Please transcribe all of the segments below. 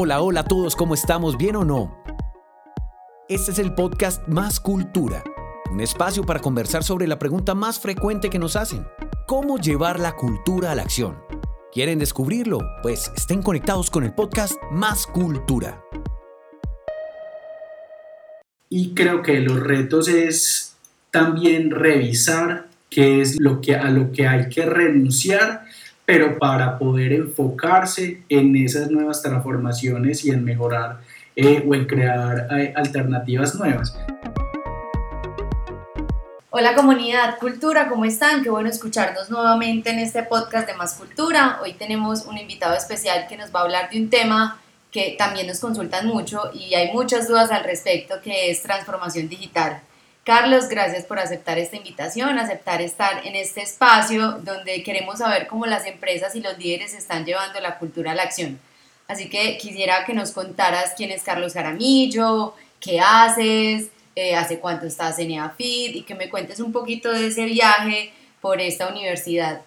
Hola, hola a todos, ¿cómo estamos? ¿Bien o no? Este es el podcast Más Cultura, un espacio para conversar sobre la pregunta más frecuente que nos hacen. ¿Cómo llevar la cultura a la acción? ¿Quieren descubrirlo? Pues estén conectados con el podcast Más Cultura. Y creo que los retos es también revisar qué es lo que, a lo que hay que renunciar, pero para poder enfocarse en esas nuevas transformaciones y en mejorar eh, o en crear eh, alternativas nuevas. Hola comunidad Cultura, ¿cómo están? Qué bueno escucharnos nuevamente en este podcast de Más Cultura. Hoy tenemos un invitado especial que nos va a hablar de un tema que también nos consultan mucho y hay muchas dudas al respecto, que es transformación digital. Carlos, gracias por aceptar esta invitación, aceptar estar en este espacio donde queremos saber cómo las empresas y los líderes están llevando la cultura a la acción. Así que quisiera que nos contaras quién es Carlos Jaramillo, qué haces, eh, hace cuánto estás en EAFID y que me cuentes un poquito de ese viaje por esta universidad.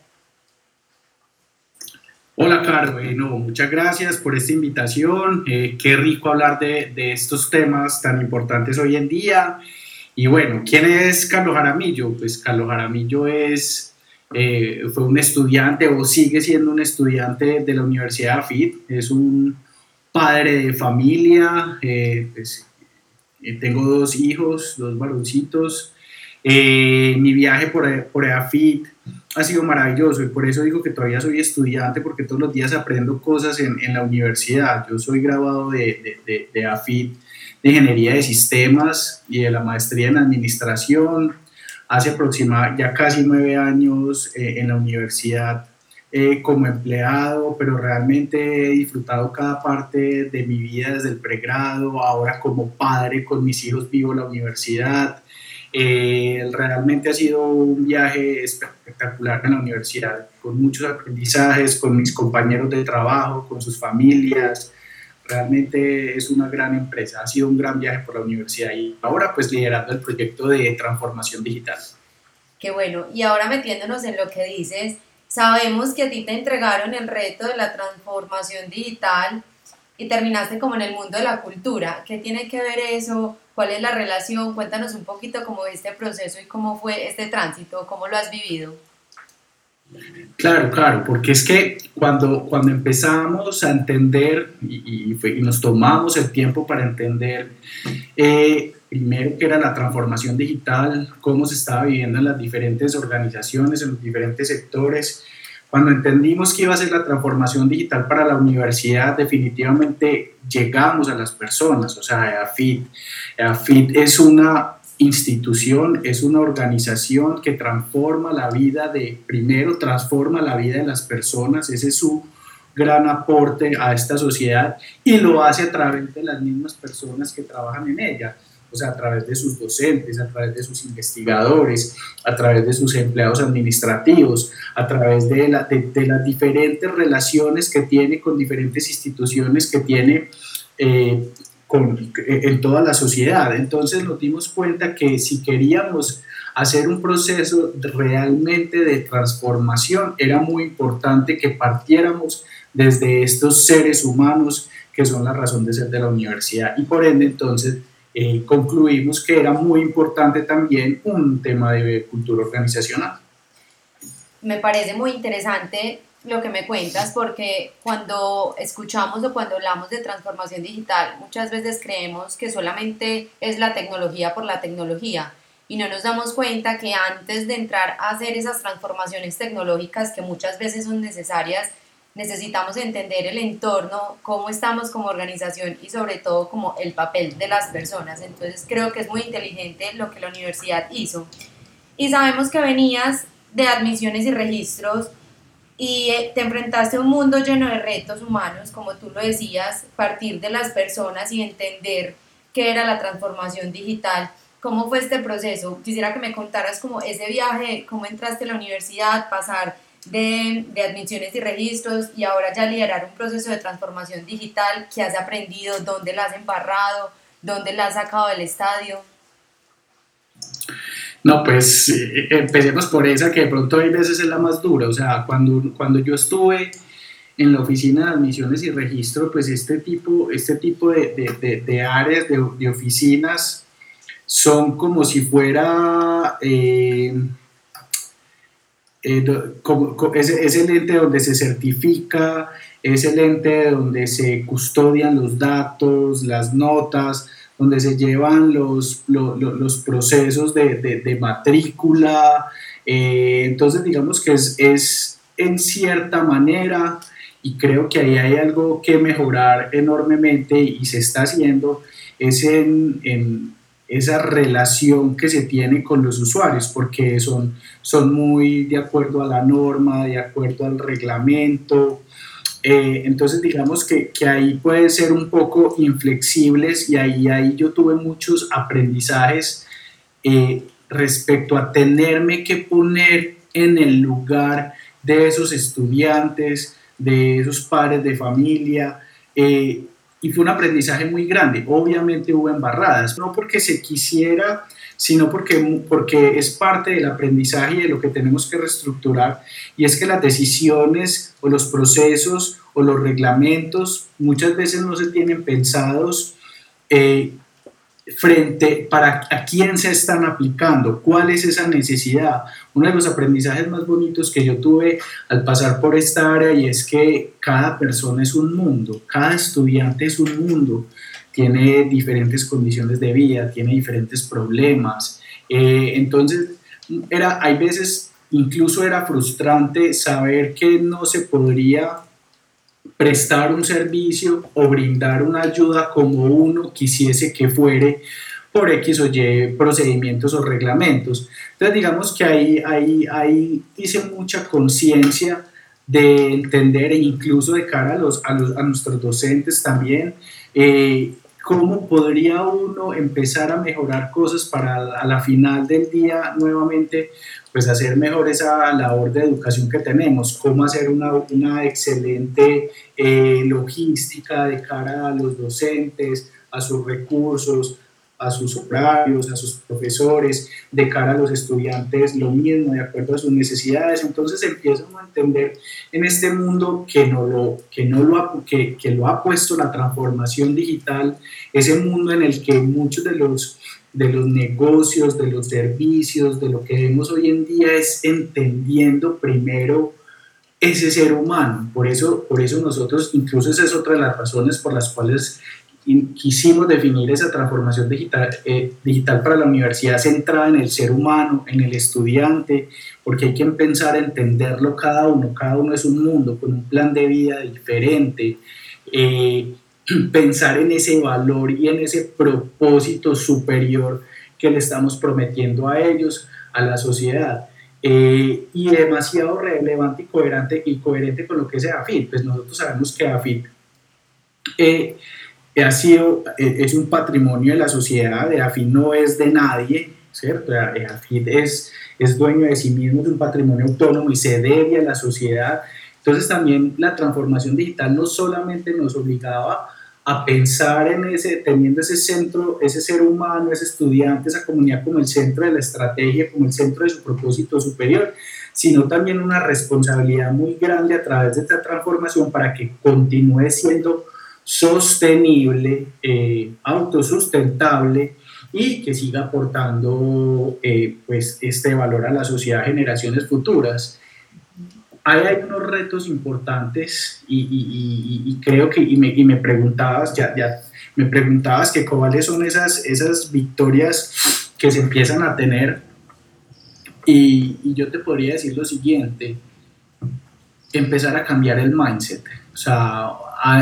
Hola, Caro. Bueno, muchas gracias por esta invitación. Eh, qué rico hablar de, de, estos temas tan importantes hoy en día. Y bueno, ¿quién es Carlos Jaramillo? Pues Carlos Jaramillo es, eh, fue un estudiante o sigue siendo un estudiante de la Universidad de AFIT. Es un padre de familia. Eh, pues, tengo dos hijos, dos varoncitos. mi viaje por, por AFIT ha sido maravilloso y por eso digo que todavía soy estudiante porque todos los días aprendo cosas en, en la universidad. Yo soy graduado de, de, de, AFIT, de Ingeniería de Sistemas y de la maestría en Administración. Hace aproximadamente ya casi nueve años eh, en la universidad eh, como empleado, pero realmente he disfrutado cada parte de mi vida desde el pregrado, ahora como padre con mis hijos vivo en la universidad. Eh, realmente ha sido un viaje espectacular en la universidad, con muchos aprendizajes, con mis compañeros de trabajo, con sus familias. Realmente es una gran empresa, ha sido un gran viaje por la universidad y ahora pues liderando el proyecto de transformación digital. Qué bueno, y ahora metiéndonos en lo que dices, sabemos que a ti te entregaron el reto de la transformación digital y terminaste como en el mundo de la cultura. ¿Qué tiene que ver eso? ¿Cuál es la relación? Cuéntanos un poquito cómo este proceso y cómo fue este tránsito, cómo lo has vivido. Claro, claro, porque es que cuando, cuando empezamos a entender y, nos tomamos el tiempo para entender eh, primero qué era la transformación digital, cómo se estaba viviendo en las diferentes organizaciones, en los diferentes sectores, cuando entendimos que iba a ser la transformación digital para la universidad, definitivamente llegamos a las personas, o sea, EAFIT. EAFIT es una institución, es una organización que transforma la vida de, primero transforma la vida de las personas, ese es su gran aporte a esta sociedad y lo hace a través de las mismas personas que trabajan en ella o sea, a través de sus docentes, a través de sus investigadores, a través de sus empleados administrativos, a través de, la, de, las diferentes relaciones que tiene con diferentes instituciones que tiene eh, con, en toda la sociedad. Entonces nos dimos cuenta que si queríamos hacer un proceso realmente de transformación, era muy importante que partiéramos desde estos seres humanos que son la razón de ser de la universidad y por ende entonces eh, concluimos que era muy importante también un tema de cultura organizacional. Me parece muy interesante lo que me cuentas porque cuando escuchamos o cuando hablamos de transformación digital muchas veces creemos que solamente es la tecnología por la tecnología y no nos damos cuenta que antes de entrar a hacer esas transformaciones tecnológicas que muchas veces son necesarias, necesitamos entender el entorno, cómo estamos como organización y sobre todo como el papel de las personas. Entonces creo que es muy inteligente lo que la universidad hizo. Y sabemos que venías de admisiones y registros y eh, te enfrentaste a un mundo lleno de retos humanos, como tú lo decías, partir de las personas y entender qué era la transformación digital. ¿Cómo fue este proceso? Quisiera que me contaras como ese viaje, cómo entraste a la universidad, pasar de, de, admisiones y registros y ahora ya liderar un proceso de transformación digital que has aprendido, dónde la has embarrado, dónde la has sacado del estadio. No, pues eh, empecemos por esa que de pronto hay veces es la más dura, o sea, cuando, cuando yo estuve en la oficina de admisiones y registro, pues este tipo, este tipo de, de, áreas, de, oficinas, son como si fuera... Eh, eh, es, es, el ente donde se certifica, es el ente donde se custodian los datos, las notas, donde se llevan los, los, procesos de, de, matrícula. Eh, entonces, digamos que es, es en cierta manera y creo que ahí hay algo que mejorar enormemente y se está haciendo, es en, esa relación que se tiene con los usuarios, porque son, son muy de acuerdo a la norma, de acuerdo al reglamento. Eh, entonces digamos que, que, ahí pueden ser un poco inflexibles y ahí, ahí yo tuve muchos aprendizajes eh, respecto a tenerme que poner en el lugar de esos estudiantes, de esos padres de familia. Eh, y fue un aprendizaje muy grande. Obviamente hubo embarradas, no porque se quisiera, sino porque, porque es parte del aprendizaje y de lo que tenemos que reestructurar. Y es que las decisiones o los procesos o los reglamentos muchas veces no se tienen pensados eh, frente para a quién se están aplicando, cuál es esa necesidad. Uno de los aprendizajes más bonitos que yo tuve al pasar por esta área y es que cada persona es un mundo, cada estudiante es un mundo, tiene diferentes condiciones de vida, tiene diferentes problemas. Eh, entonces, era, hay veces, incluso era frustrante saber que no se podría prestar un servicio o brindar una ayuda como uno quisiese que fuere por X o Y procedimientos o reglamentos. Entonces digamos que ahí, ahí, ahí hice mucha conciencia de entender e incluso de cara a, los, a, los, a nuestros docentes también, eh, cómo podría uno empezar a mejorar cosas para a la final del día nuevamente pues hacer mejor esa labor de educación que tenemos, cómo hacer una, una excelente eh, logística de cara a los docentes, a sus recursos, a sus horarios, a sus profesores, de cara a los estudiantes, lo mismo, de acuerdo a sus necesidades. Entonces empiezan a entender en este mundo que, no lo, que, no lo ha, que, que lo ha puesto la transformación digital, ese mundo en el que muchos de los de los negocios, de los servicios, de lo que vemos hoy en día es entendiendo primero ese ser humano. Por eso, por eso nosotros, incluso esa es otra de las razones por las cuales quisimos definir esa transformación digital, eh, digital para la universidad centrada en el ser humano, en el estudiante, porque hay que pensar, entenderlo cada uno, cada uno es un mundo con un plan de vida diferente, eh, pensar en ese valor y en ese propósito superior que le estamos prometiendo a ellos, a la sociedad. Eh, y demasiado relevante y coherente, y coherente con lo que es AFIT. Pues nosotros sabemos que AFIT eh, ha sido, eh, es un patrimonio de la sociedad, AFIT no es de nadie, ¿cierto? AFIT es, es dueño de sí mismo, de un patrimonio autónomo y se debe a la sociedad. Entonces también la transformación digital no solamente nos obligaba a pensar en ese, teniendo ese centro, ese ser humano, ese estudiante, esa comunidad como el centro de la estrategia, como el centro de su propósito superior, sino también una responsabilidad muy grande a través de esta transformación para que continúe siendo sostenible, eh, autosustentable y que siga aportando eh, pues este valor a la sociedad generaciones futuras hay unos retos importantes y, creo que, y me, preguntabas, ya, ya me preguntabas que cuáles son esas, esas victorias que se empiezan a tener y, yo te podría decir lo siguiente, empezar a cambiar el mindset. O sea,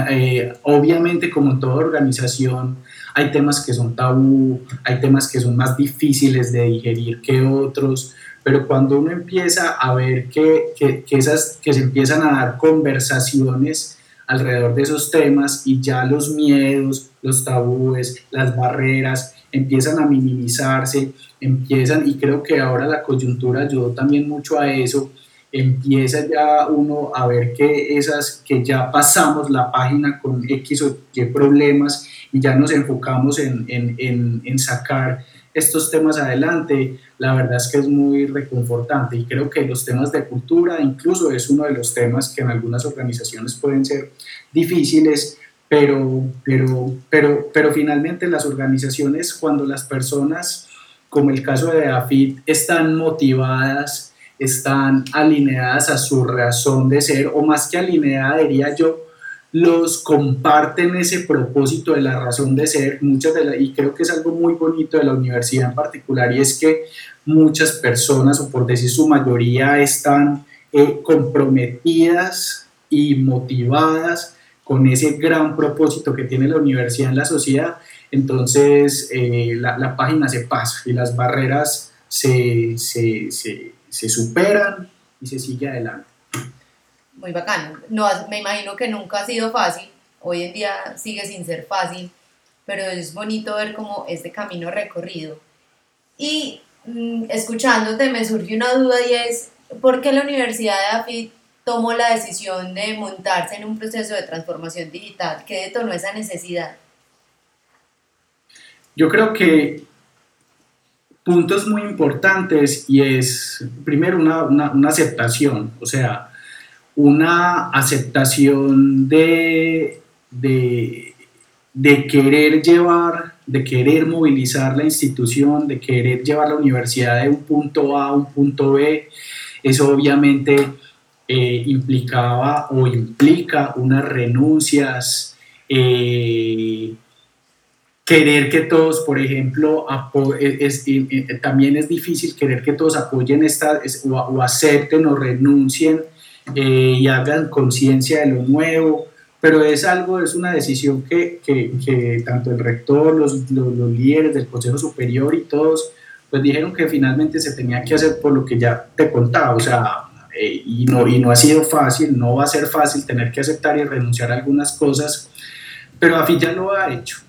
eh, obviamente como toda organización hay temas que son tabú, hay temas que son más difíciles de digerir que otros, pero cuando uno empieza a ver que, que, esas, que se empiezan a dar conversaciones alrededor de esos temas y ya los miedos, los tabúes, las barreras empiezan a minimizarse, empiezan, y creo que ahora la coyuntura ayudó también mucho a eso, empieza ya uno a ver que esas, que ya pasamos la página con X o Y problemas y ya nos enfocamos en, en, en, sacar estos temas adelante, la verdad es que es muy reconfortante y creo que los temas de cultura incluso es uno de los temas que en algunas organizaciones pueden ser difíciles, pero, pero, pero, pero finalmente las organizaciones, cuando las personas, como el caso de AFIT, están motivadas, están alineadas a su razón de ser, o más que alineada, diría yo, los comparten ese propósito de la razón de ser, muchas de y creo que es algo muy bonito de la universidad en particular, y es que muchas personas, o por decir su mayoría, están eh, comprometidas y motivadas con ese gran propósito que tiene la universidad en la sociedad, entonces eh, la, página se pasa y las barreras se, se, se, superan y se sigue adelante. Muy bacano. No, me imagino que nunca ha sido fácil, hoy en día sigue sin ser fácil, pero es bonito ver cómo este camino recorrido. Y mm, escuchándote me surgió una duda y es, ¿por qué la Universidad de AFIT tomó la decisión de montarse en un proceso de transformación digital? ¿Qué detonó esa necesidad? Yo creo que puntos muy importantes y es primero una, una, aceptación, o sea, una aceptación de, de, de, querer llevar, de querer movilizar la institución, de querer llevar la universidad de un punto A a un punto B. Eso obviamente eh, implicaba o implica unas renuncias, eh, querer que todos, por ejemplo, es, también es difícil querer que todos apoyen esta, o, acepten o renuncien eh, y hagan conciencia de lo nuevo, pero es algo, es una decisión que, que, tanto el rector, los, los, los, líderes del Consejo Superior y todos, pues dijeron que finalmente se tenía que hacer por lo que ya te contaba, o sea, eh, y, no, y no ha sido fácil, no va a ser fácil tener que aceptar y renunciar a algunas cosas, pero AFI ya lo ha hecho.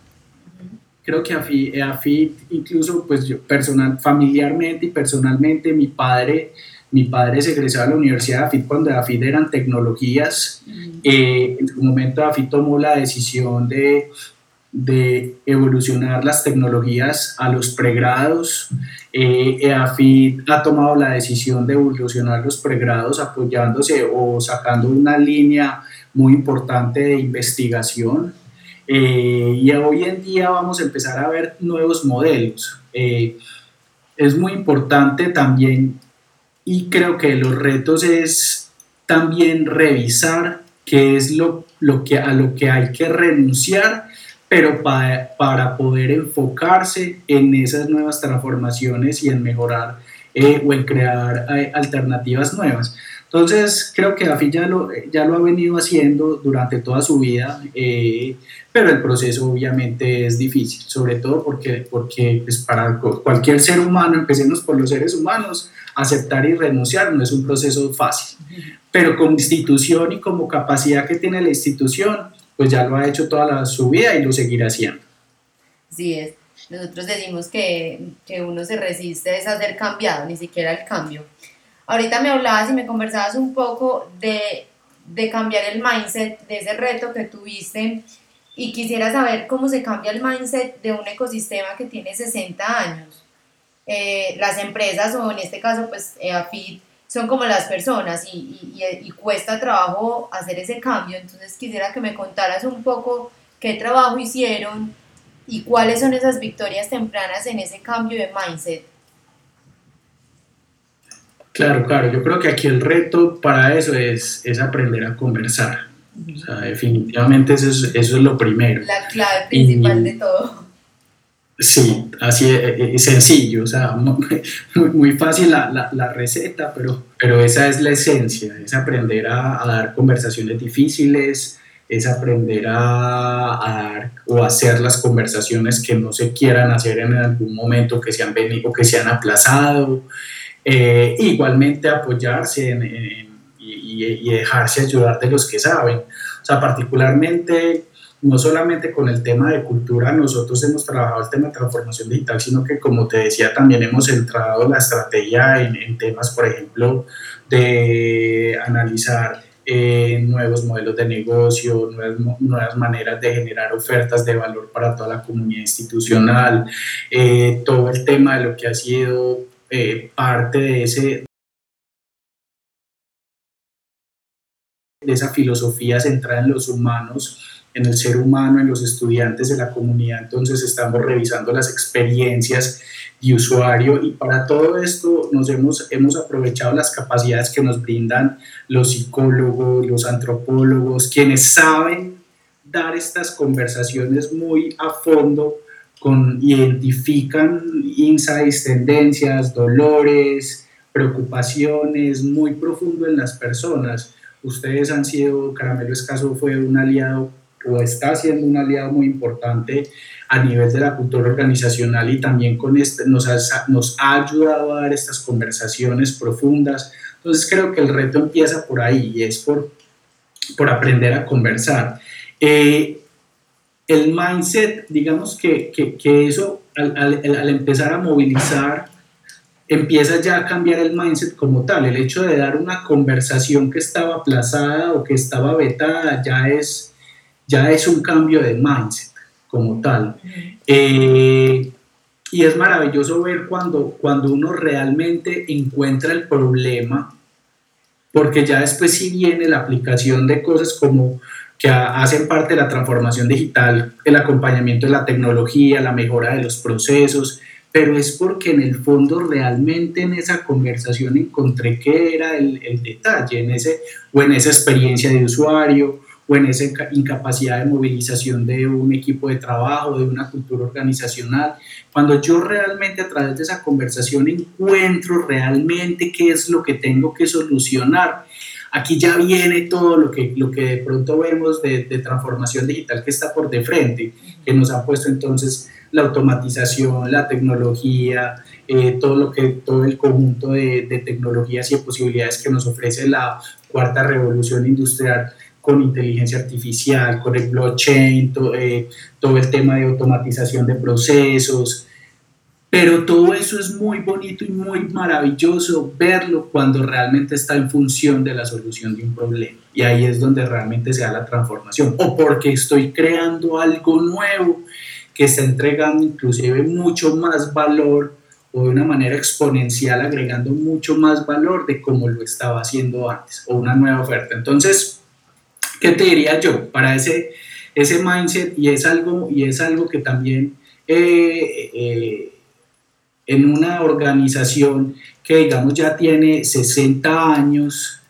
Creo que AFI, AFI incluso pues yo personal, familiarmente y personalmente, mi padre, mi padre se egresó a la Universidad de AFI cuando AFI eran tecnologías. Eh, en su momento AFI tomó la decisión de de evolucionar las tecnologías a los pregrados. Eh, EAFIT ha tomado la decisión de evolucionar los pregrados apoyándose o sacando una línea muy importante de investigación. Eh, y hoy en día vamos a empezar a ver nuevos modelos. Eh, es muy importante también y creo que los retos es también revisar qué es lo, lo que, a lo que hay que renunciar pero para, poder enfocarse en esas nuevas transformaciones y en mejorar eh, o en crear alternativas nuevas. Entonces, creo que AFI ya lo, ha venido haciendo durante toda su vida, eh, pero el proceso obviamente es difícil, sobre todo porque, porque pues para cualquier ser humano, empecemos por los seres humanos, aceptar y renunciar no es un proceso fácil, pero como institución y como capacidad que tiene la institución, pues ya lo ha hecho toda la, su vida y lo seguirá haciendo. Sí, es. Nosotros decimos que, que uno se resiste a ser cambiado, ni siquiera el cambio. Ahorita me hablabas y me conversabas un poco de, de cambiar el mindset, de ese reto que tuviste y quisiera saber cómo se cambia el mindset de un ecosistema que tiene 60 años. Eh, las empresas, o en este caso, pues EAFIT, son como las personas y, y, cuesta trabajo hacer ese cambio. Entonces quisiera que me contaras un poco qué trabajo hicieron y cuáles son esas victorias tempranas en ese cambio de mindset. Claro, claro, yo creo que aquí el reto para eso es, es aprender a conversar. O sea, definitivamente eso es, eso es lo primero. La clave principal de todo. Sí, así es, sencillo, o sea, muy, muy fácil la, la, receta, pero, pero esa es la esencia, es aprender a, dar conversaciones difíciles, es aprender a, dar o hacer las conversaciones que no se quieran hacer en algún momento que se han venido, que se han aplazado, eh, igualmente apoyarse y, y dejarse ayudar de los que saben. O sea, particularmente no solamente con el tema de cultura, nosotros hemos trabajado el tema de transformación digital, sino que como te decía, también hemos centrado la estrategia en, temas, por ejemplo, de analizar eh, nuevos modelos de negocio, nuevas, nuevas, maneras de generar ofertas de valor para toda la comunidad institucional, eh, todo el tema de lo que ha sido eh, parte de ese de esa filosofía centrada en los humanos, en el ser humano, en los estudiantes de la comunidad. Entonces estamos revisando las experiencias y usuario y para todo esto nos hemos, hemos aprovechado las capacidades que nos brindan los psicólogos, los antropólogos, quienes saben dar estas conversaciones muy a fondo, con, identifican insights, tendencias, dolores, preocupaciones muy profundo en las personas. Ustedes han sido, Caramelo Escaso fue un aliado o está siendo un aliado muy importante a nivel de la cultura organizacional y también con este, nos, ha, nos ha ayudado a dar estas conversaciones profundas. Entonces creo que el reto empieza por ahí y es por, por aprender a conversar. Eh, el mindset, digamos que, que, que eso al, al, al, empezar a movilizar, empieza ya a cambiar el mindset como tal. El hecho de dar una conversación que estaba aplazada o que estaba vetada ya es ya es un cambio de mindset como tal. Eh, y es maravilloso ver cuando, cuando uno realmente encuentra el problema, porque ya después sí viene la aplicación de cosas como que hacen parte de la transformación digital, el acompañamiento de la tecnología, la mejora de los procesos, pero es porque en el fondo realmente en esa conversación encontré que era el, el detalle, en ese, o en esa experiencia de usuario, o en esa incapacidad de movilización de un equipo de trabajo, de una cultura organizacional. Cuando yo realmente a través de esa conversación encuentro realmente qué es lo que tengo que solucionar, aquí ya viene todo lo que, lo que de pronto vemos de, transformación digital que está por de frente, que nos ha puesto entonces la automatización, la tecnología, eh, todo, lo que, todo el conjunto de, de tecnologías y posibilidades que nos ofrece la cuarta revolución industrial con inteligencia artificial, con el blockchain, eh, todo, el tema de automatización de procesos. Pero todo eso es muy bonito y muy maravilloso verlo cuando realmente está en función de la solución de un problema. Y ahí es donde realmente se da la transformación. O porque estoy creando algo nuevo que está entregando inclusive mucho más valor o de una manera exponencial agregando mucho más valor de como lo estaba haciendo antes o una nueva oferta. Entonces, ¿Qué te diría yo? Para ese, ese mindset y es algo, y es algo que también eh, eh, en una organización que digamos ya tiene 60 años,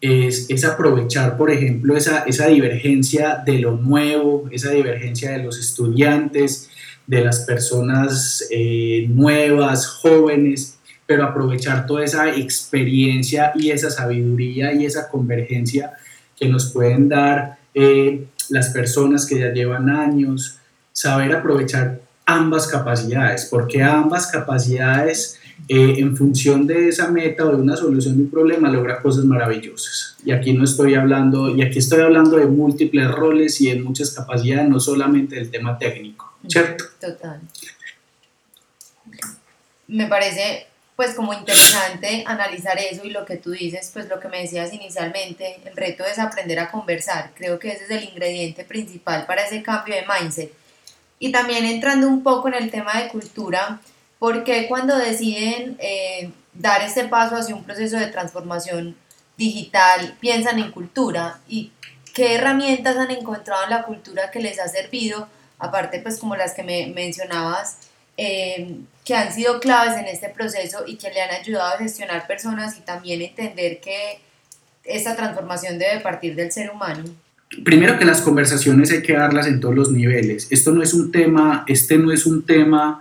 es, es, aprovechar, por ejemplo, esa, esa divergencia de lo nuevo, esa divergencia de los estudiantes, de las personas eh, nuevas, jóvenes, pero aprovechar toda esa experiencia y esa sabiduría y esa convergencia que nos pueden dar eh, las personas que ya llevan años, saber aprovechar ambas capacidades, porque ambas capacidades eh, en función de esa meta o de una solución de un problema logra cosas maravillosas. Y aquí no estoy hablando, y aquí estoy hablando de múltiples roles y de muchas capacidades, no solamente del tema técnico, ¿cierto? Total. Me parece pues como interesante analizar eso y lo que tú dices, pues lo que me decías inicialmente, el reto es aprender a conversar. Creo que ese es el ingrediente principal para ese cambio de mindset. Y también entrando un poco en el tema de cultura, porque cuando deciden eh, dar este paso hacia un proceso de transformación digital piensan en cultura y qué herramientas han encontrado en la cultura que les ha servido, aparte pues como las que me mencionabas, eh, que han sido claves en este proceso y que le han ayudado a gestionar personas y también entender que esta transformación debe partir del ser humano? Primero que las conversaciones hay que darlas en todos los niveles. Esto no es un tema, este no es un tema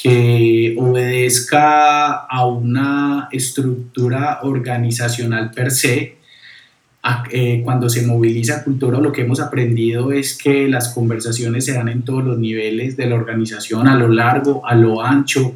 que obedezca a una estructura organizacional per se, eh, cuando se moviliza cultura, lo que hemos aprendido es que las conversaciones se dan en todos los niveles de la organización, a lo largo, a lo ancho.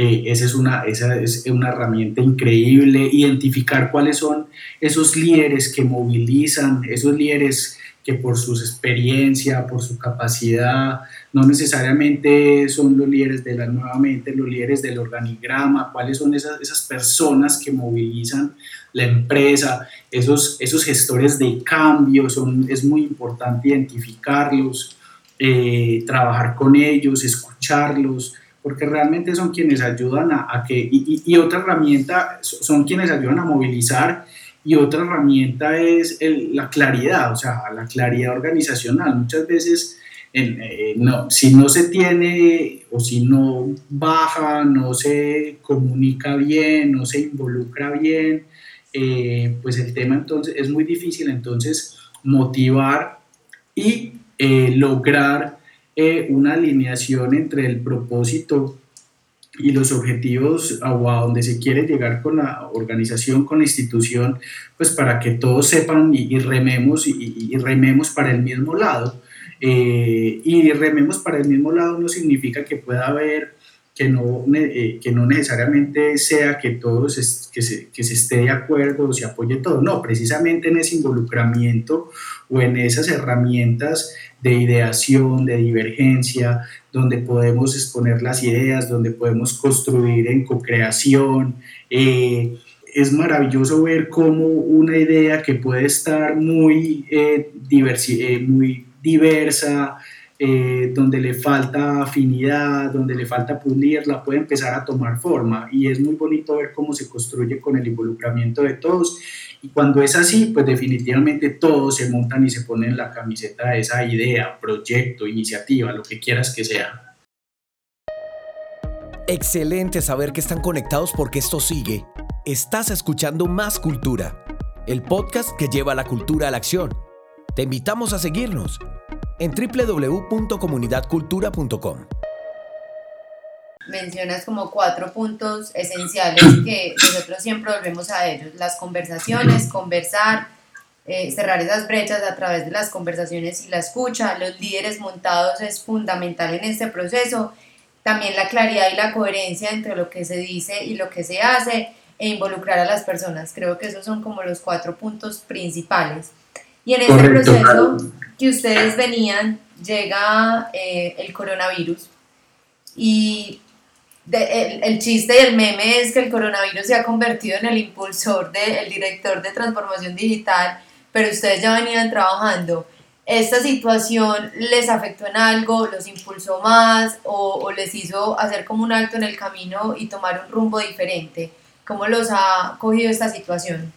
Eh, esa, es una, esa es una herramienta increíble, identificar cuáles son esos líderes que movilizan, esos líderes que por su experiencia, por su capacidad, no necesariamente son los líderes de la nuevamente, los líderes del organigrama, cuáles son esas, esas personas que movilizan la empresa, esos, esos gestores de cambio, son, es muy importante identificarlos, eh, trabajar con ellos, escucharlos, porque realmente son quienes ayudan a, que, y, otra herramienta, son quienes ayudan a movilizar, y otra herramienta es la claridad, o sea, la claridad organizacional. Muchas veces, eh, no, si no se tiene o si no baja, no se comunica bien, no se involucra bien, eh, pues el tema entonces es muy difícil entonces motivar y eh, lograr eh, una alineación entre el propósito y los objetivos a donde se quiere llegar con la organización, con la institución, pues para que todos sepan y, rememos y, rememos para el mismo lado. y rememos para el mismo lado no significa que pueda haber que no, eh, que no necesariamente sea que todos que, se, que se esté de acuerdo o se apoye todo, no, precisamente en ese involucramiento o en esas herramientas de ideación, de divergencia, donde podemos exponer las ideas, donde podemos construir en co-creación. Eh, es maravilloso ver cómo una idea que puede estar muy, eh, eh muy diversa, donde le falta afinidad, donde le falta pulirla, puede empezar a tomar forma y es muy bonito ver cómo se construye con el involucramiento de todos y cuando es así, pues definitivamente todos se montan y se ponen la camiseta de esa idea, proyecto, iniciativa, lo que quieras que sea. Excelente saber que están conectados porque esto sigue. Estás escuchando Más Cultura, el podcast que lleva la cultura a la acción. Te invitamos a seguirnos en www.comunidadcultura.com. Mencionas como cuatro puntos esenciales que nosotros siempre volvemos a ellos. Las conversaciones, conversar, eh, cerrar esas brechas a través de las conversaciones y la escucha. Los líderes montados es fundamental en este proceso. También la claridad y la coherencia entre lo que se dice y lo que se hace e involucrar a las personas. Creo que esos son como los cuatro puntos principales. Y en este proceso que ustedes venían, llega eh, el coronavirus y el, chiste y el meme es que el coronavirus se ha convertido en el impulsor, de, el director de transformación digital, pero ustedes ya venían trabajando. ¿Esta situación les afectó en algo, los impulsó más o, o les hizo hacer como un alto en el camino y tomar un rumbo diferente? ¿Cómo los ha cogido esta situación?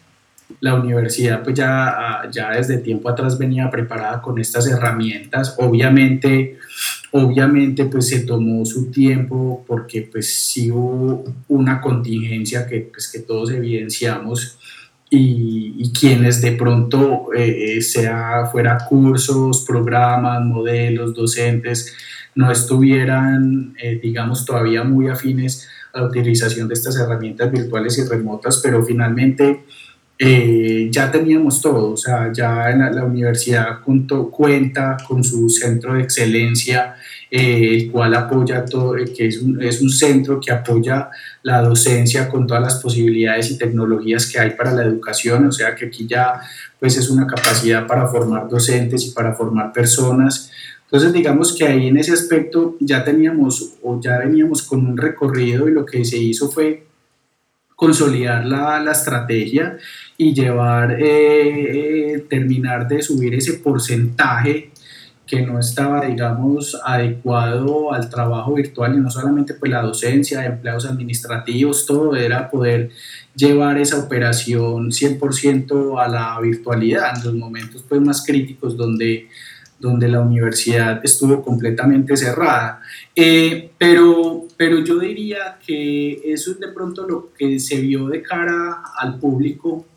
la universidad pues ya, ah, ya desde tiempo atrás venía preparada con estas herramientas. Obviamente, obviamente pues se tomó su tiempo porque pues sí hubo una contingencia que, pues, que todos evidenciamos y, quienes de pronto, eh, eh, sea fuera cursos, programas, modelos, docentes, no estuvieran, eh, digamos, todavía muy afines a la utilización de estas herramientas virtuales y remotas, pero finalmente eh, ya teníamos todo, o sea, ya en la, universidad cuenta con su centro de excelencia, eh, el cual apoya todo, eh, que es un, es un, centro que apoya la docencia con todas las posibilidades y tecnologías que hay para la educación, o sea que aquí ya pues es una capacidad para formar docentes y para formar personas. Entonces digamos que ahí en ese aspecto ya teníamos o ya veníamos con un recorrido y lo que se hizo fue consolidar la, la estrategia y llevar, eh, eh, terminar de subir ese porcentaje que no estaba, digamos, adecuado al trabajo virtual y no solamente pues la docencia, empleados administrativos, todo era poder llevar esa operación 100% a la virtualidad en los momentos pues más críticos donde, donde la universidad estuvo completamente cerrada. Eh, pero, pero yo diría que eso es de pronto lo que se vio de cara al público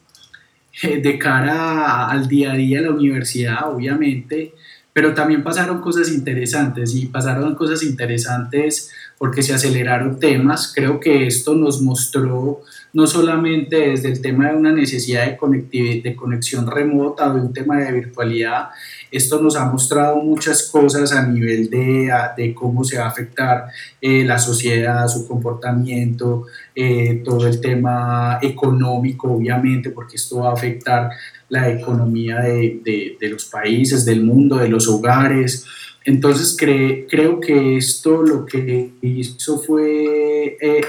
de cara al día a día de la universidad, obviamente, pero también pasaron cosas interesantes y pasaron cosas interesantes porque se aceleraron temas. Creo que esto nos mostró no solamente desde el tema de una necesidad de, de conexión remota de un tema de virtualidad, esto nos ha mostrado muchas cosas a nivel de, de cómo se va a afectar eh, la sociedad, su comportamiento, eh, todo el tema económico, obviamente, porque esto va a afectar la economía de, de, los países, del mundo, de los hogares. Entonces creo que esto lo que hizo fue eh,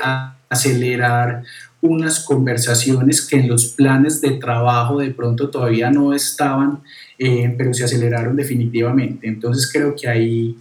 acelerar unas conversaciones que en los planes de trabajo de pronto todavía no estaban, eh, pero se aceleraron definitivamente. Entonces creo que ahí,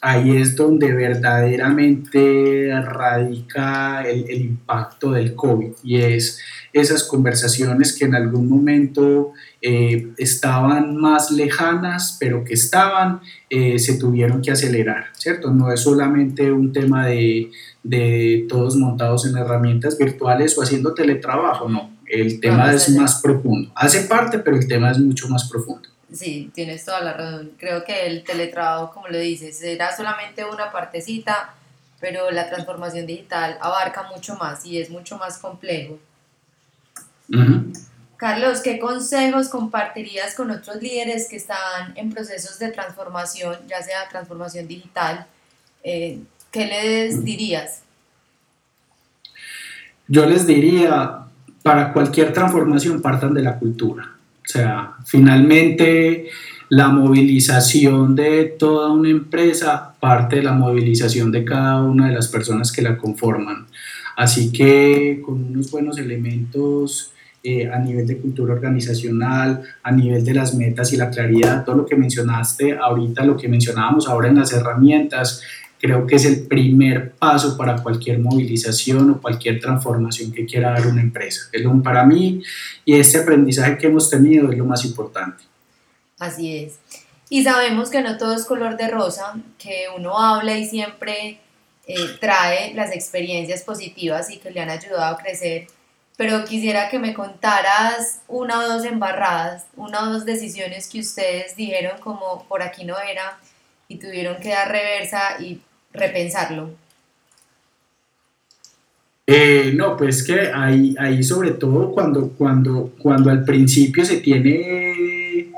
ahí es donde verdaderamente radica el, el impacto del COVID y es esas conversaciones que en algún momento eh, estaban más lejanas, pero que estaban, eh, se tuvieron que acelerar, ¿cierto? No es solamente un tema de, de, todos montados en herramientas virtuales o haciendo teletrabajo, no, el tema es más profundo. Hace parte, pero el tema es mucho más profundo. Sí, tienes toda la razón. Creo que el teletrabajo, como lo dices, era solamente una partecita, pero la transformación digital abarca mucho más y es mucho más complejo. Carlos, ¿qué consejos compartirías con otros líderes que están en procesos de transformación, ya sea transformación digital? Eh, ¿Qué les dirías? Yo les diría, para cualquier transformación partan de la cultura. O sea, finalmente la movilización de toda una empresa parte de la movilización de cada una de las personas que la conforman. Así que con unos buenos elementos eh, a nivel de cultura organizacional, a nivel de las metas y la claridad, todo lo que mencionaste ahorita, lo que mencionábamos ahora en las herramientas, creo que es el primer paso para cualquier movilización o cualquier transformación que quiera dar una empresa. Es lo para mí y este aprendizaje que hemos tenido es lo más importante. Así es. Y sabemos que no todo es color de rosa, que uno habla y siempre eh, trae las experiencias positivas y que le han ayudado a crecer pero quisiera que me contaras una o dos embarradas, una o dos decisiones que ustedes dijeron como por aquí no era y tuvieron que dar reversa y repensarlo. Eh, no, pues que ahí, ahí sobre todo cuando, cuando, cuando al principio se tiene,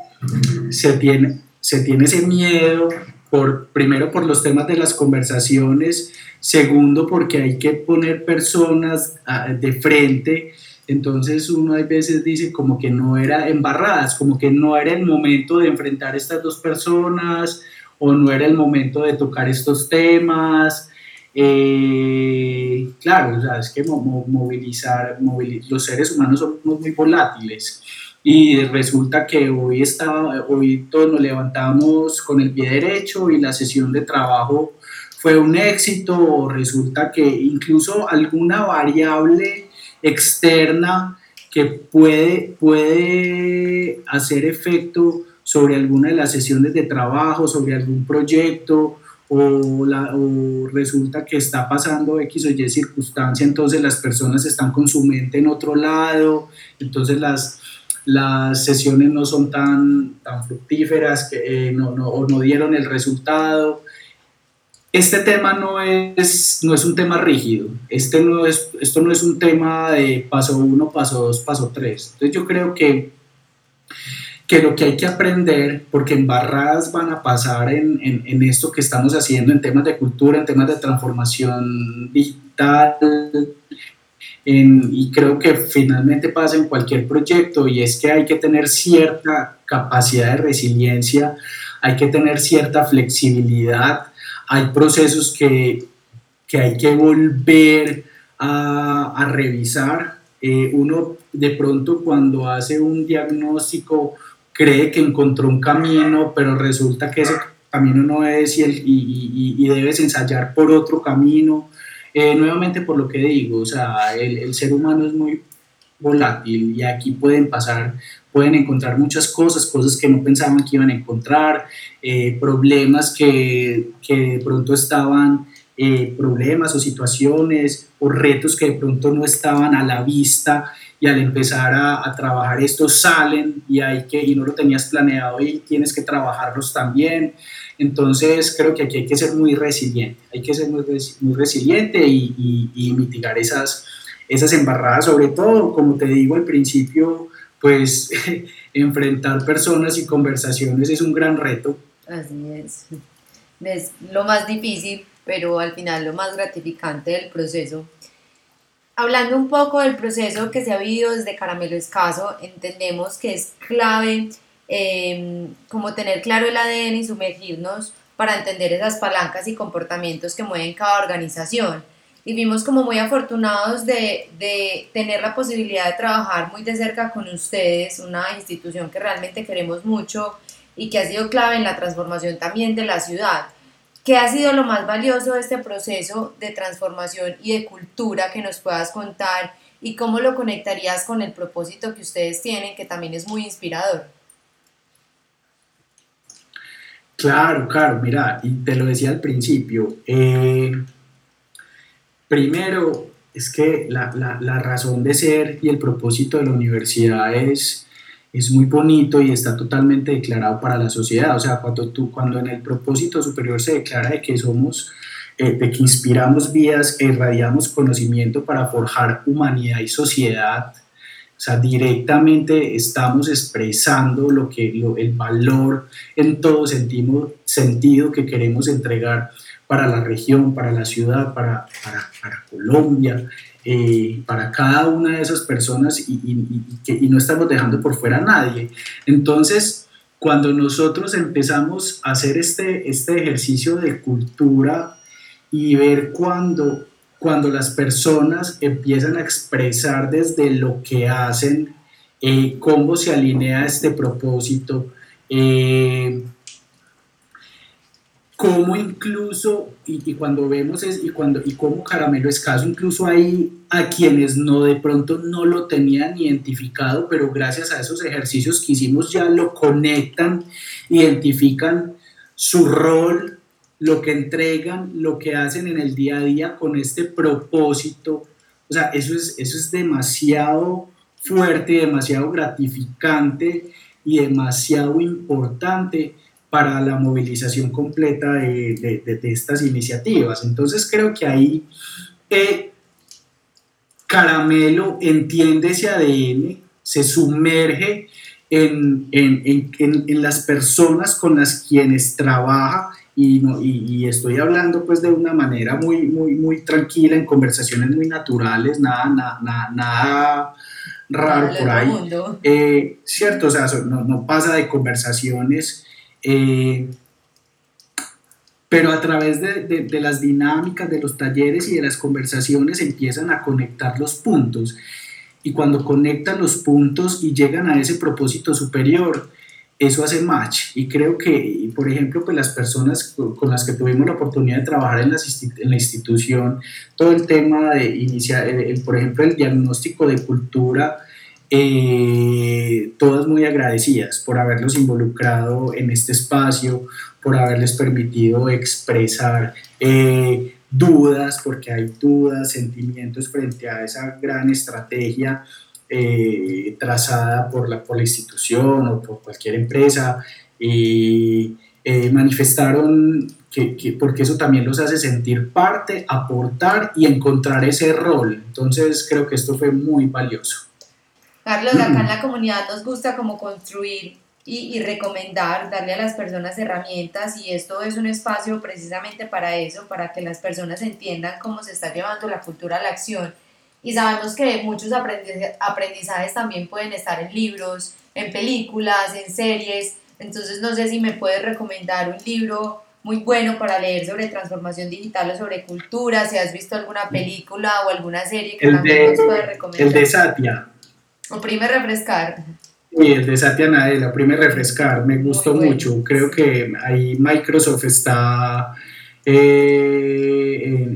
se tiene, se tiene ese miedo, por, primero por los temas de las conversaciones, Segundo, porque hay que poner personas ah, de frente. Entonces uno a veces dice como que no era embarradas, como que no era el momento de enfrentar estas dos personas o no era el momento de tocar estos temas. Eh, claro, es que movilizar, los seres humanos somos muy volátiles y resulta que hoy, está, hoy todos nos levantamos con el pie derecho y la sesión de trabajo fue un éxito o resulta que incluso alguna variable externa que puede, puede hacer efecto sobre alguna de las sesiones de trabajo, sobre algún proyecto, o, la, o, resulta que está pasando X o Y circunstancia, entonces las personas están con su mente en otro lado, entonces las, las sesiones no son tan, tan fructíferas que, eh, no, no, o no dieron el resultado este tema no es, no es un tema rígido, este no es, esto no es un tema de paso uno, paso dos, paso tres. Entonces yo creo que, que lo que hay que aprender, porque embarradas van a pasar en, en, esto que estamos haciendo, en temas de cultura, en temas de transformación digital, y creo que finalmente pasa en cualquier proyecto, y es que hay que tener cierta capacidad de resiliencia, hay que tener cierta flexibilidad, hay procesos que, que hay que volver a, revisar. Eh, uno de pronto cuando hace un diagnóstico cree que encontró un camino, pero resulta que ese camino no es y, debes ensayar por otro camino. Eh, nuevamente por lo que digo, o sea, el, el, ser humano es muy volátil y aquí pueden pasar, pueden encontrar muchas cosas, cosas que no pensaban que iban a encontrar, eh, problemas que, que, de pronto estaban, eh, problemas o situaciones o retos que de pronto no estaban a la vista y al empezar a, trabajar estos salen y hay que y no lo tenías planeado y tienes que trabajarlos también. Entonces creo que aquí hay que ser muy resiliente, hay que ser muy, resiliente y, y, mitigar esas, esas embarradas, sobre todo, como te digo al principio, pues enfrentar personas y conversaciones es un gran reto. Así es, es lo más difícil, pero al final lo más gratificante del proceso Hablando un poco del proceso que se ha vivido desde Caramelo Escaso, entendemos que es clave em, como tener claro el ADN y sumergirnos para entender esas palancas y comportamientos que mueven cada organización. Y vimos como muy afortunados de, de tener la posibilidad de trabajar muy de cerca con ustedes, una institución que realmente queremos mucho y que ha sido clave en la transformación también de la ciudad. ¿Qué ha sido lo más valioso de este proceso de transformación y de cultura que nos puedas contar y cómo lo conectarías con el propósito que ustedes tienen, que también es muy inspirador? Claro, claro, mira, y te lo decía al principio, eh, primero es que la, la razón de ser y el propósito de la universidad es es muy bonito y está totalmente declarado para la sociedad. O sea, cuando, tú, cuando en el propósito superior se declara de que somos, eh, de que inspiramos vidas, irradiamos conocimiento para forjar humanidad y sociedad, o sea, directamente estamos expresando lo que, el valor en todo sentido, sentido que queremos entregar para la región, para la ciudad, para, para, para Colombia, eh, para cada una de esas personas y, no estamos dejando por fuera a nadie. Entonces, cuando nosotros empezamos a hacer este, este ejercicio de cultura y ver cuando, cuando las personas empiezan a expresar desde lo que hacen, eh, cómo se alinea este propósito, eh, cómo incluso, y, cuando vemos es, y, cuando, y cómo Caramelo Escaso, incluso hay a quienes no de pronto no lo tenían identificado, pero gracias a esos ejercicios que hicimos ya lo conectan, identifican su rol, lo que entregan, lo que hacen en el día a día con este propósito. O sea, eso es, eso es demasiado fuerte, demasiado gratificante y demasiado importante para la movilización completa de, de, estas iniciativas. Entonces creo que ahí eh, Caramelo entiende ese ADN, se sumerge en, en, en, en, las personas con las quienes trabaja y, y, estoy hablando pues de una manera muy, muy, muy tranquila, en conversaciones muy naturales, nada, nada, nada, raro por ahí. Eh, cierto, o sea, no, no pasa de conversaciones eh, pero a través de, las dinámicas, de los talleres y de las conversaciones empiezan a conectar los puntos. Y cuando conectan los puntos y llegan a ese propósito superior, eso hace match. Y creo que, por ejemplo, pues las personas con las que tuvimos la oportunidad de trabajar en la, en la institución, todo el tema de iniciar, por ejemplo, el diagnóstico de cultura, eh, todas muy agradecidas por haberlos involucrado en este espacio, por haberles permitido expresar eh, dudas, porque hay dudas, sentimientos frente a esa gran estrategia eh, trazada por la, por la institución o por cualquier empresa. Y manifestaron que, que, porque eso también los hace sentir parte, aportar y encontrar ese rol. Entonces creo que esto fue muy valioso. Carlos, acá en la comunidad nos gusta como construir y, recomendar, darle a las personas herramientas y esto es un espacio precisamente para eso, para que las personas entiendan cómo se está llevando la cultura a la acción. Y sabemos que muchos aprendizajes también pueden estar en libros, en películas, en series. Entonces no sé si me puedes recomendar un libro muy bueno para leer sobre transformación digital o sobre cultura, si has visto alguna película o alguna serie que también nos puedes recomendar. El de Satya, Oprime refrescar. Y el de Satya Nadella, Oprime refrescar, me gustó mucho. Creo que ahí Microsoft está eh,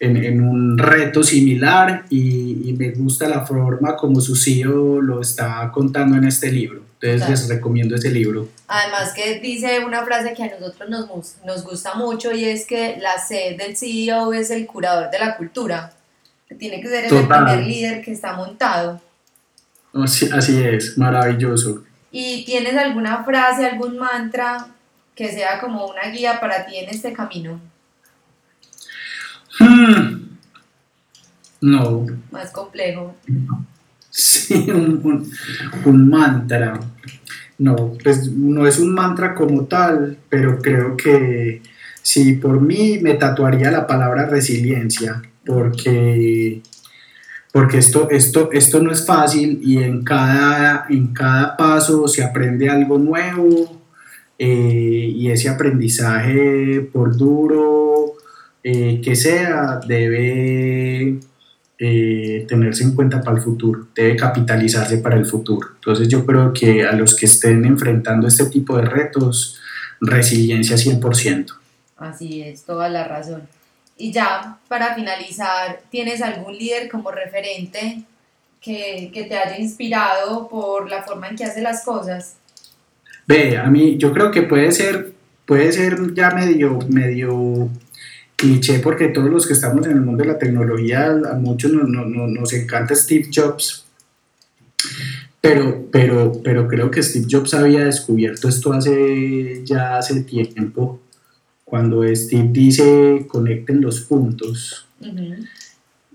en, un reto similar y, me gusta la forma como su CEO lo está contando en este libro. Entonces les recomiendo ese libro. Además que dice una frase que a nosotros nos, nos gusta mucho y es que la sed del CEO es el curador de la cultura. Tiene que ser el primer líder que está montado. Así, así es, maravilloso. ¿Y tienes alguna frase, algún mantra que sea como una guía para ti en este camino? Hmm. No. Más complejo. Sí, un, un, mantra. No, pues no es un mantra como tal, pero creo que si por mí me tatuaría la palabra resiliencia, porque, porque esto, esto, esto no es fácil y en cada, en cada paso se aprende algo nuevo eh, y ese aprendizaje, por duro eh, que sea, debe eh, tenerse en cuenta para el futuro, debe capitalizarse para el futuro. Entonces yo creo que a los que estén enfrentando este tipo de retos, resiliencia 100%. Así es, toda la razón. Y ya, para finalizar, ¿tienes algún líder como referente que, que te haya inspirado por la forma en que hace las cosas? Ve, a mí yo creo que puede ser, puede ser ya medio, medio cliché porque todos los que estamos en el mundo de la tecnología, a muchos nos, nos, nos encanta Steve Jobs, pero, pero, pero creo que Steve Jobs había descubierto esto hace ya hace tiempo, cuando Steve dice conecten los puntos.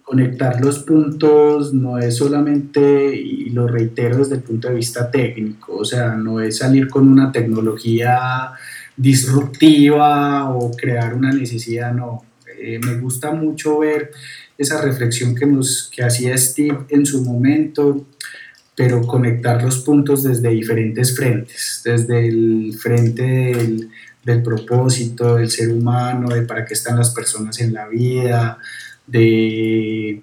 Conectar los puntos no es solamente, y lo reitero desde el punto de vista técnico, o sea, no es salir con una tecnología disruptiva o crear una necesidad, no. Eh, me gusta mucho ver esa reflexión que, nos, que hacía Steve en su momento, pero conectar los puntos desde diferentes frentes, desde el frente del, del propósito del ser humano, de para qué están las personas en la vida, de,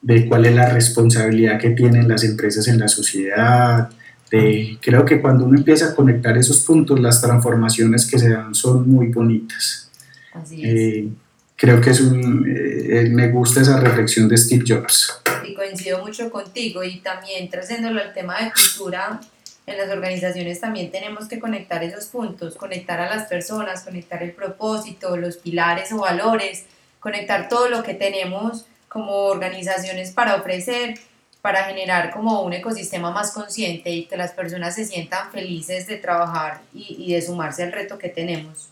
de cuál es la responsabilidad que tienen las empresas en la sociedad, creo que cuando uno empieza a conectar esos puntos, las transformaciones que se dan son muy bonitas. Así es. Eh, creo que es un, eh, me gusta esa reflexión de Steve Jobs. Y coincido mucho contigo y también trayéndolo al tema de cultura, en las organizaciones también tenemos que conectar esos puntos, conectar a las personas, conectar el propósito, los pilares o valores, conectar todo lo que tenemos como organizaciones para ofrecer para generar como un ecosistema más consciente y que las personas se sientan felices de trabajar y, de sumarse al reto que tenemos.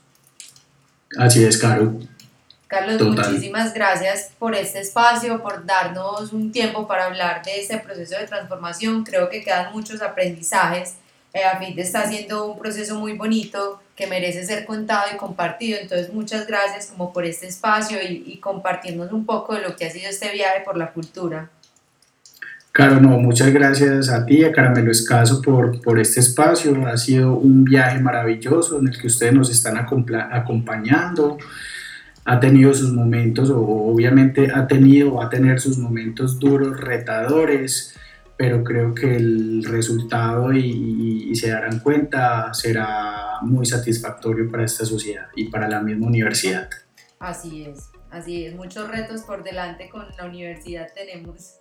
Así es, Caro. Carlos, muchísimas gracias por este espacio, por darnos un tiempo para hablar de este proceso de transformación. Creo que quedan muchos aprendizajes. Eh, AFIT está haciendo un proceso muy bonito que merece ser contado y compartido. Entonces, muchas gracias como por este espacio y, y compartirnos un poco de lo que ha sido este viaje por la cultura. Caro, no, muchas gracias a ti, a Caramelo Escaso, por, por este espacio. Ha sido un viaje maravilloso en el que ustedes nos están acompañando. Ha tenido sus momentos, o obviamente ha tenido, va a tener sus momentos duros, retadores, pero creo que el resultado, y, y se darán cuenta, será muy satisfactorio para esta sociedad y para la misma universidad. Así es, así es. Muchos retos por delante con la universidad tenemos.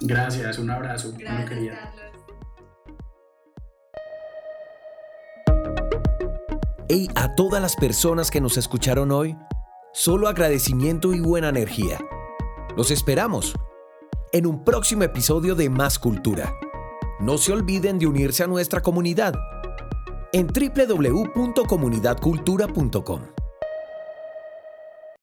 Gracias, un abrazo. Gracias, Hey, a todas las personas que nos escucharon hoy, solo agradecimiento y buena energía. Los esperamos en un próximo episodio de Más Cultura. No se olviden de unirse a nuestra comunidad en www.comunidadcultura.com.